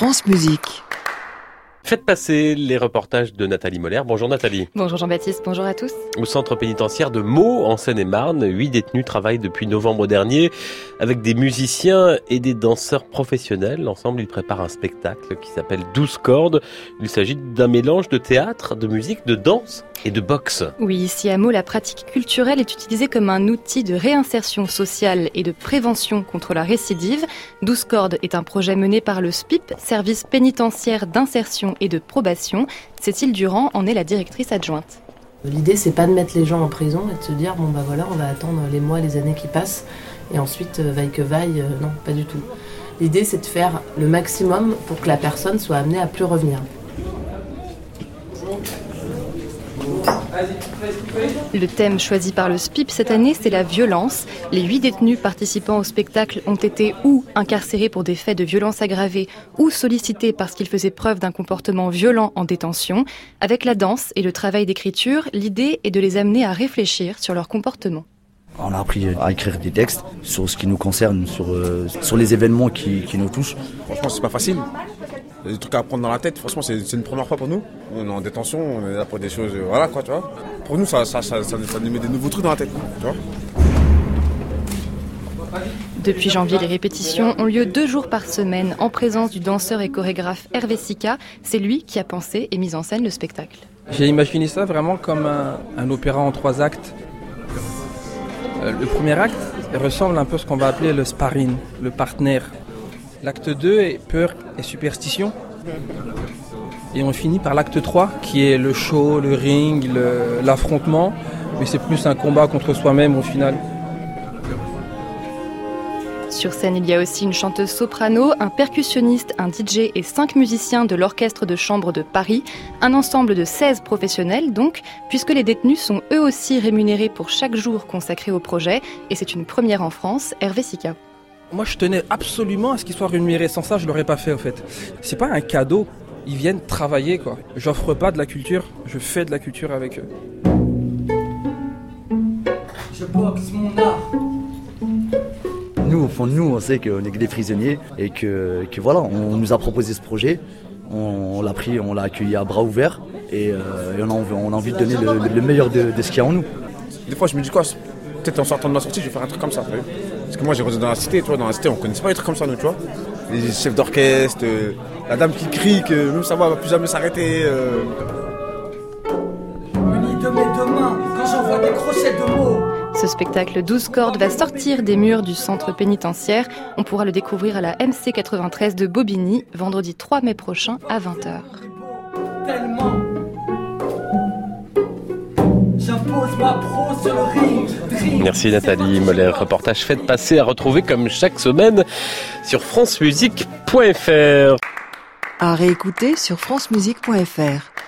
France Musique. Faites passer les reportages de Nathalie Moller. Bonjour Nathalie. Bonjour Jean-Baptiste, bonjour à tous. Au centre pénitentiaire de Meaux, en Seine-et-Marne, huit détenus travaillent depuis novembre dernier avec des musiciens et des danseurs professionnels. Ensemble, ils préparent un spectacle qui s'appelle 12 cordes. Il s'agit d'un mélange de théâtre, de musique, de danse et de boxe. Oui, ici à Meaux, la pratique culturelle est utilisée comme un outil de réinsertion sociale et de prévention contre la récidive. 12 cordes est un projet mené par le SPIP, service pénitentiaire d'insertion et de probation. Cécile Durand en est la directrice adjointe. L'idée, c'est pas de mettre les gens en prison et de se dire, bon bah voilà, on va attendre les mois, les années qui passent, et ensuite, euh, vaille que vaille, euh, non, pas du tout. L'idée, c'est de faire le maximum pour que la personne soit amenée à plus revenir. Le thème choisi par le SPIP cette année, c'est la violence. Les huit détenus participant au spectacle ont été ou incarcérés pour des faits de violence aggravée ou sollicités parce qu'ils faisaient preuve d'un comportement violent en détention. Avec la danse et le travail d'écriture, l'idée est de les amener à réfléchir sur leur comportement. On a appris à écrire des textes sur ce qui nous concerne, sur, euh, sur les événements qui, qui nous touchent. Franchement, c'est pas facile. Il y a des trucs à prendre dans la tête. Franchement, c'est une première fois pour nous. On est en détention, on est là pour des choses, voilà quoi, tu vois. Pour nous, ça, ça, ça, ça, ça nous met des nouveaux trucs dans la tête, tu vois. Depuis janvier, les répétitions ont lieu deux jours par semaine en présence du danseur et chorégraphe Hervé Sika. C'est lui qui a pensé et mis en scène le spectacle. J'ai imaginé ça vraiment comme un, un opéra en trois actes. Euh, le premier acte ressemble un peu à ce qu'on va appeler le sparring, le partenaire. L'acte 2 est peur et superstition. Et on finit par l'acte 3 qui est le show, le ring, l'affrontement. Mais c'est plus un combat contre soi-même au final. Sur scène, il y a aussi une chanteuse soprano, un percussionniste, un DJ et cinq musiciens de l'Orchestre de chambre de Paris. Un ensemble de 16 professionnels donc, puisque les détenus sont eux aussi rémunérés pour chaque jour consacré au projet. Et c'est une première en France, Hervé Sika. Moi, je tenais absolument à ce qu'ils soient rémunérés. Sans ça, je l'aurais pas fait, au fait. C'est pas un cadeau. Ils viennent travailler, quoi. J'offre pas de la culture, je fais de la culture avec eux. Je boxe mon art. Nous, au fond de nous, on sait qu'on est que des prisonniers et que, que voilà, on nous a proposé ce projet. On, on l'a pris, on l'a accueilli à bras ouverts et, euh, et on, a envie, on a envie de donner le, le meilleur de, de ce qu'il y a en nous. Des fois, je me dis quoi, peut-être en sortant de ma sortie, je vais faire un truc comme ça, tu vois. Parce que moi, j'ai grandi dans la cité, tu vois, dans la cité, on connaissait pas des trucs comme ça, nous, tu vois. Les chefs d'orchestre, euh, la dame qui crie que même ça va, va plus jamais s'arrêter. euh. Muni de mes deux mains quand j'envoie des crochets de mots. Ce spectacle 12 cordes va sortir des murs du centre pénitentiaire. On pourra le découvrir à la MC 93 de Bobigny, vendredi 3 mai prochain à 20h. Tellement. J'impose ma pro sur le. Merci Nathalie Moller. Reportage Faites passer à retrouver comme chaque semaine sur francemusique.fr. À réécouter sur francemusique.fr.